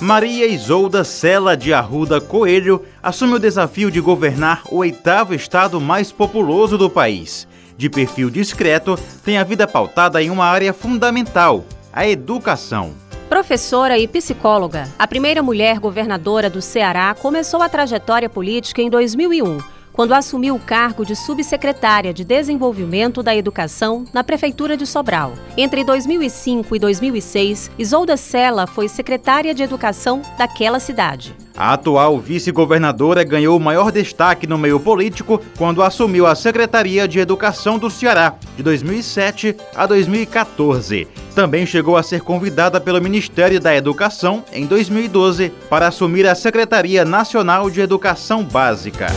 Maria Isolda Sela de Arruda Coelho assume o desafio de governar o oitavo estado mais populoso do país. De perfil discreto, tem a vida pautada em uma área fundamental, a educação. Professora e psicóloga, a primeira mulher governadora do Ceará começou a trajetória política em 2001 quando assumiu o cargo de subsecretária de Desenvolvimento da Educação na Prefeitura de Sobral. Entre 2005 e 2006, Isolda Sela foi secretária de Educação daquela cidade. A atual vice-governadora ganhou o maior destaque no meio político quando assumiu a Secretaria de Educação do Ceará, de 2007 a 2014. Também chegou a ser convidada pelo Ministério da Educação, em 2012, para assumir a Secretaria Nacional de Educação Básica.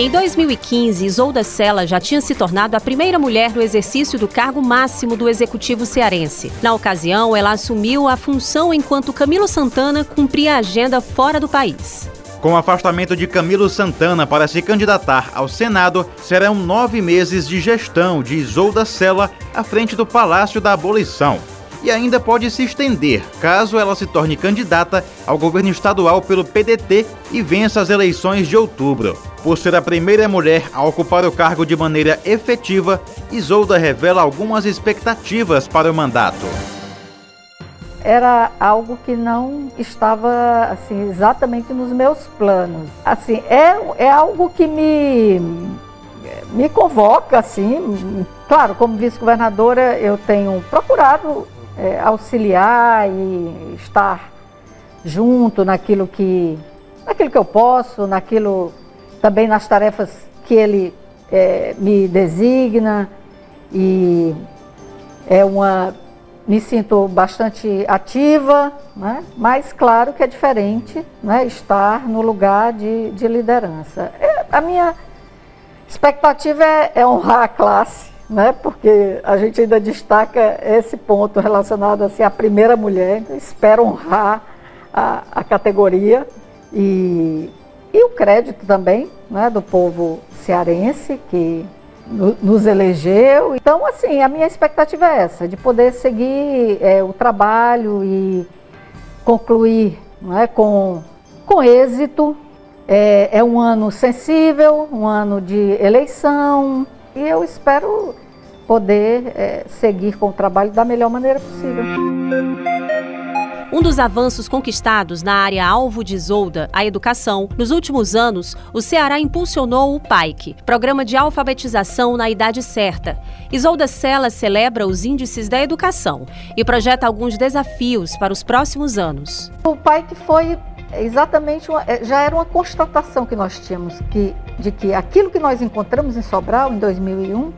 Em 2015, Isolda Sela já tinha se tornado a primeira mulher no exercício do cargo máximo do executivo cearense. Na ocasião, ela assumiu a função enquanto Camilo Santana cumpria a agenda fora do país. Com o afastamento de Camilo Santana para se candidatar ao Senado, serão nove meses de gestão de Isolda Sela à frente do Palácio da Abolição e ainda pode se estender caso ela se torne candidata ao governo estadual pelo PDT e vença as eleições de outubro. Por ser a primeira mulher a ocupar o cargo de maneira efetiva, Isolda revela algumas expectativas para o mandato. Era algo que não estava assim exatamente nos meus planos. Assim, é, é algo que me me convoca assim. Claro, como vice-governadora, eu tenho procurado é, auxiliar e estar junto naquilo que, naquilo que eu posso, naquilo também nas tarefas que ele é, me designa e é uma me sinto bastante ativa, né? mas claro que é diferente né? estar no lugar de, de liderança. É, a minha expectativa é, é honrar a classe, né? porque a gente ainda destaca esse ponto relacionado assim, à primeira mulher, então espero honrar a, a categoria e, e o crédito também né, do povo cearense que no, nos elegeu. Então, assim, a minha expectativa é essa, de poder seguir é, o trabalho e concluir é, com, com êxito. É, é um ano sensível, um ano de eleição, e eu espero poder é, seguir com o trabalho da melhor maneira possível. Um dos avanços conquistados na área alvo de Isolda, a educação, nos últimos anos, o Ceará impulsionou o PAIC, Programa de Alfabetização na Idade Certa. Isolda Sela celebra os índices da educação e projeta alguns desafios para os próximos anos. O PAIC foi exatamente uma, é, já era uma constatação que nós tínhamos que, de que aquilo que nós encontramos em Sobral em 2001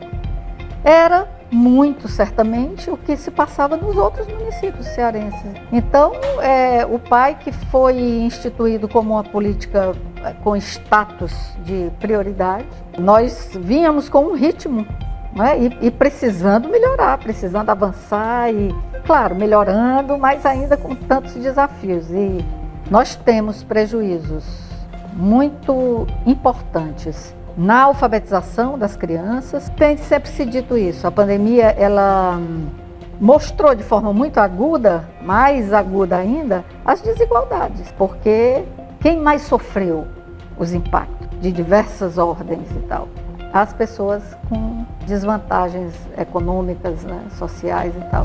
era muito certamente o que se passava nos outros municípios cearenses. Então, é, o PAI que foi instituído como uma política é, com status de prioridade, nós vínhamos com um ritmo né, e, e precisando melhorar, precisando avançar e, claro, melhorando, mas ainda com tantos desafios. E nós temos prejuízos muito importantes na alfabetização das crianças. Tem sempre se dito isso. A pandemia ela hum, mostrou de forma muito aguda, mais aguda ainda, as desigualdades, porque quem mais sofreu os impactos de diversas ordens e tal? As pessoas com desvantagens econômicas, né, sociais e tal.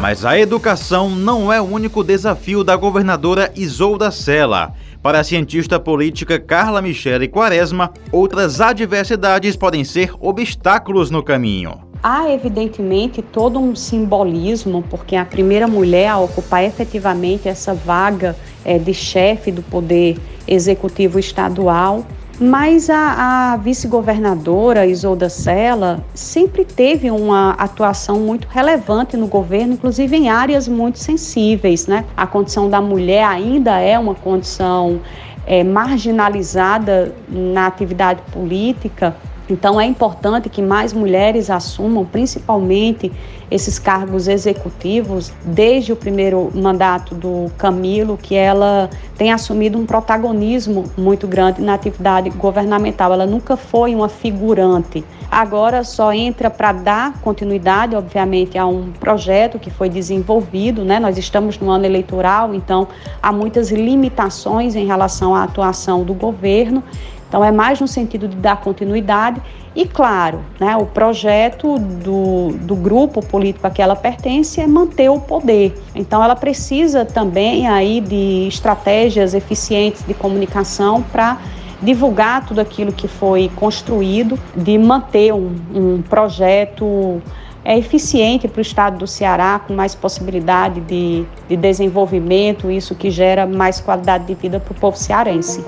Mas a educação não é o único desafio da governadora Isolda Sela. Para a cientista política Carla Michele Quaresma, outras adversidades podem ser obstáculos no caminho. Há, evidentemente, todo um simbolismo, porque a primeira mulher a ocupar efetivamente essa vaga é, de chefe do poder executivo estadual mas a, a vice-governadora Isolda Sela sempre teve uma atuação muito relevante no governo, inclusive em áreas muito sensíveis. Né? A condição da mulher ainda é uma condição é, marginalizada na atividade política Então é importante que mais mulheres assumam, principalmente esses cargos executivos, desde o primeiro mandato do Camilo, que ela tem assumido um protagonismo muito grande na atividade governamental. Ela nunca foi uma figurante. Agora só entra para dar continuidade, obviamente, a um projeto que foi desenvolvido, né? Nós estamos no ano eleitoral, então há muitas limitações em relação à atuação do governo então, é mais no sentido de dar continuidade e, claro, né, o projeto do, do grupo político a que ela pertence é manter o poder. Então, ela precisa também aí de estratégias eficientes de comunicação para divulgar tudo aquilo que foi construído, de manter um, um projeto é eficiente para o estado do Ceará, com mais possibilidade de, de desenvolvimento, isso que gera mais qualidade de vida para o povo cearense.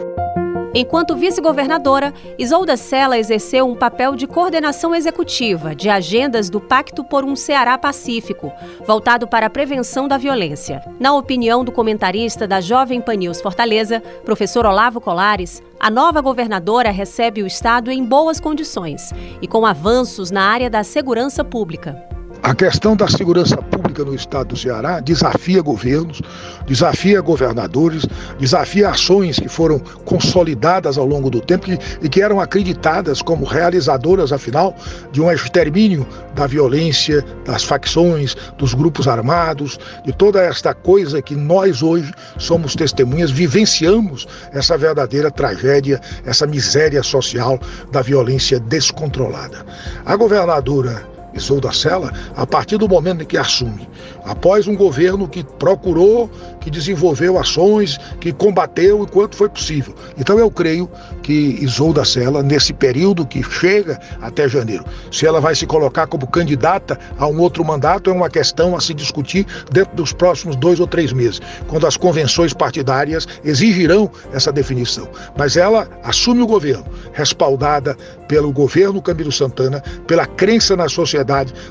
Enquanto vice-governadora, Isolda Sela exerceu um papel de coordenação executiva de agendas do Pacto por um Ceará Pacífico, voltado para a prevenção da violência. Na opinião do comentarista da Jovem Pan News Fortaleza, professor Olavo Colares, a nova governadora recebe o Estado em boas condições e com avanços na área da segurança pública. A questão da segurança pública no estado do Ceará desafia governos, desafia governadores, desafia ações que foram consolidadas ao longo do tempo e que eram acreditadas como realizadoras, afinal, de um extermínio da violência, das facções, dos grupos armados, de toda esta coisa que nós hoje somos testemunhas, vivenciamos essa verdadeira tragédia, essa miséria social da violência descontrolada. A governadora Isolda Sela, a partir do momento em que assume, após um governo que procurou, que desenvolveu ações, que combateu enquanto foi possível. Então eu creio que Isolda Sela, nesse período que chega até janeiro, se ela vai se colocar como candidata a um outro mandato, é uma questão a se discutir dentro dos próximos dois ou três meses, quando as convenções partidárias exigirão essa definição. Mas ela assume o governo, respaldada pelo governo Camilo Santana, pela crença na sociedade,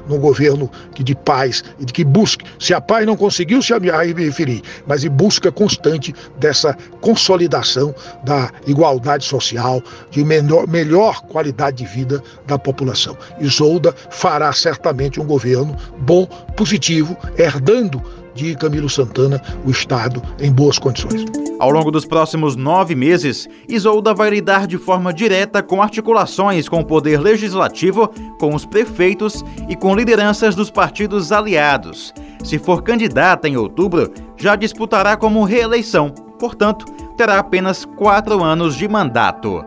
num governo que de paz e de que busque. Se a paz não conseguiu se me referir, mas em busca constante dessa consolidação da igualdade social, de melhor, melhor qualidade de vida da população. Isolda fará certamente um governo bom, positivo, herdando de Camilo Santana o Estado em boas condições. Ao longo dos próximos nove meses, Isolda vai lidar de forma direta com articulações com o Poder Legislativo, com os prefeitos e com lideranças dos partidos aliados. Se for candidata em outubro, já disputará como reeleição, portanto, terá apenas quatro anos de mandato.